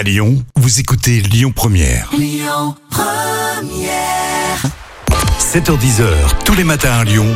À Lyon, vous écoutez Lyon Première. 7h10h, tous les matins à Lyon,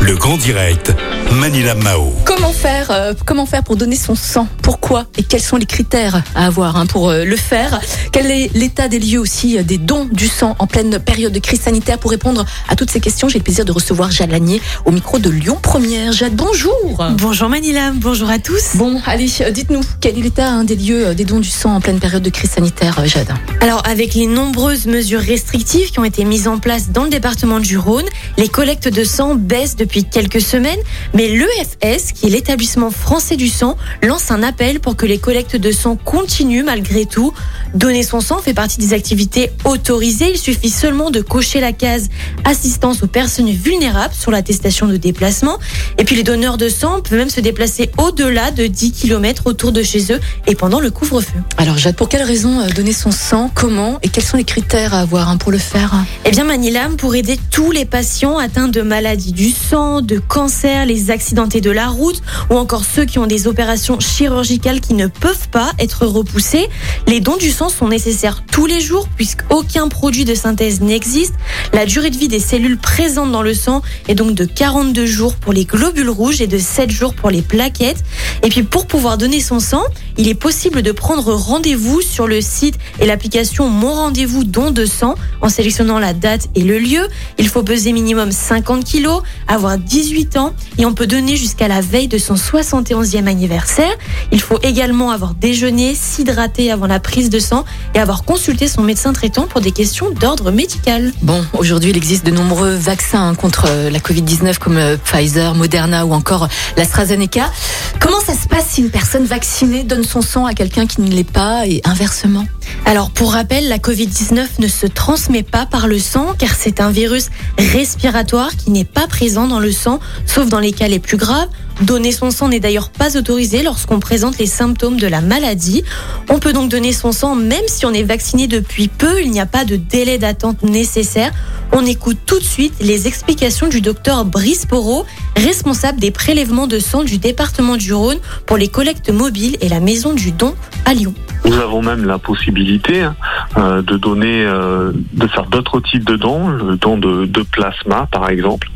le grand direct, Manila Mao. Comment faire, euh, comment faire pour donner son sang? Pourquoi Et quels sont les critères à avoir hein, pour euh, le faire? Quel est l'état des lieux aussi euh, des dons du sang en pleine période de crise sanitaire? Pour répondre à toutes ces questions, j'ai le plaisir de recevoir Jade Lanier au micro de Lyon Première. Jade, bonjour Bonjour Manila, bonjour à tous. Bon, allez, euh, dites-nous, quel est l'état hein, des lieux euh, des dons du sang en pleine période de crise sanitaire, euh, Jade? Alors avec les nombreuses mesures restrictives qui ont été mises en place dans le département du Rhône, les collectes de sang baissent depuis quelques semaines, mais l'EFS, qui est l'établissement français du sang, lance un appel pour que les collectes de sang continuent malgré tout. Donner son sang fait partie des activités autorisées, il suffit seulement de cocher la case assistance aux personnes vulnérables sur l'attestation de déplacement. Et puis les donneurs de sang peuvent même se déplacer au-delà de 10 km autour de chez eux et pendant le couvre-feu. Alors Jade, pour quelles raisons euh, donner son sang? Comment? Et quels sont les critères à avoir hein, pour le faire? Eh bien, Manilam, pour aider tous les patients atteints de maladies du sang, de cancer, les accidentés de la route ou encore ceux qui ont des opérations chirurgicales qui ne peuvent pas être repoussées, les dons du sang sont nécessaires tous les jours puisqu'aucun produit de synthèse n'existe. La durée de vie des cellules présentes dans le sang est donc de 42 jours pour les globules rouges et de 7 jours pour les plaquettes. Et puis, pour pouvoir donner son sang, il est possible de prendre rendez-vous sur le site et l'application Mon Rendez-vous Don de sang en sélectionnant la date et le lieu. Il faut peser minimum 50 kilos, avoir 18 ans et on peut donner jusqu'à la veille de son 71e anniversaire. Il faut également avoir déjeuné, s'hydrater avant la prise de sang et avoir consulté son médecin traitant pour des questions d'ordre médical. Bon, aujourd'hui, il existe de nombreux vaccins contre la Covid-19 comme euh, Pfizer, Moderna ou encore l'AstraZeneca. Comment ça se passe si une personne vaccinée donne son sang à quelqu'un qui ne l'est pas et inversement? Alors pour rappel, la Covid-19 ne se transmet pas par le sang car c'est un virus respiratoire qui n'est pas présent dans le sang, sauf dans les cas les plus graves. Donner son sang n'est d'ailleurs pas autorisé lorsqu'on présente les symptômes de la maladie. On peut donc donner son sang même si on est vacciné depuis peu, il n'y a pas de délai d'attente nécessaire. On écoute tout de suite les explications du docteur Brice Porot, responsable des prélèvements de sang du département du Rhône pour les collectes mobiles et la maison du don à Lyon. Nous avons même la possibilité hein, euh, de donner, euh, de faire d'autres types de dons, le don de, de plasma par exemple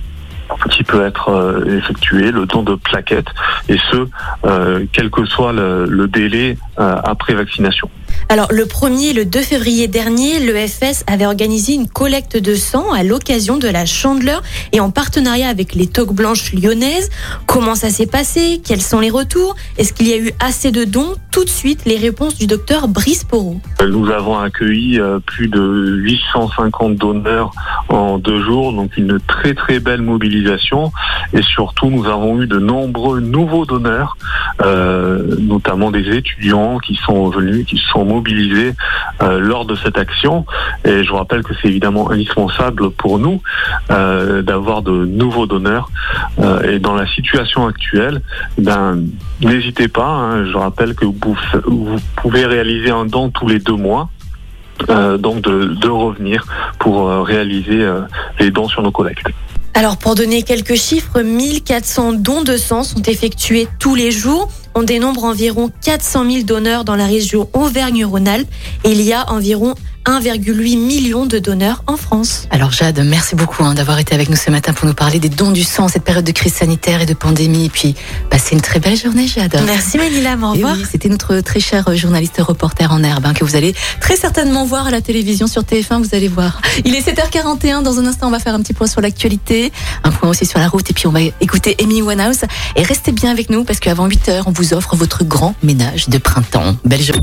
qui peut être euh, effectué, le don de plaquettes, et ce, euh, quel que soit le, le délai euh, après vaccination. Alors, le 1er et le 2 février dernier, l'EFS avait organisé une collecte de sang à l'occasion de la Chandeleur et en partenariat avec les Toques Blanches lyonnaises. Comment ça s'est passé? Quels sont les retours? Est-ce qu'il y a eu assez de dons? Tout de suite, les réponses du docteur Brice Porot. Nous avons accueilli euh, plus de 850 donneurs en deux jours, donc une très très belle mobilisation. Et surtout, nous avons eu de nombreux nouveaux donneurs, euh, notamment des étudiants qui sont venus, qui sont mobilisés euh, lors de cette action. Et je vous rappelle que c'est évidemment indispensable pour nous euh, d'avoir de nouveaux donneurs. Euh, et dans la situation actuelle, ben, n'hésitez pas. hein. je rappelle que vous, pouvez réaliser un don tous les deux mois. Donc de, revenir pour réaliser les dons sur nos collectes. Alors, pour donner quelques chiffres, 1400 dons de sang sont effectués tous les jours. On dénombre environ 400 000 donneurs dans la région Auvergne-Rhône-Alpes il y a environ 1,8 million de donneurs en France. Alors Jade, merci beaucoup hein, d'avoir été avec nous ce matin pour nous parler des dons du sang en cette période de crise sanitaire et de pandémie. Et puis, passez une très belle journée, Jade. Merci Manila, au revoir. oui, C'était notre très cher journaliste reporter en herbe hein, que vous allez très certainement voir à la télévision sur TF1. Vous allez voir. Il est 7h41. Dans un instant, on va faire un petit point sur l'actualité, un point aussi sur la route, et puis on va écouter Amy Winehouse. Et restez bien avec nous parce qu'avant 8h, on vous offre votre grand ménage de printemps. Belle journée.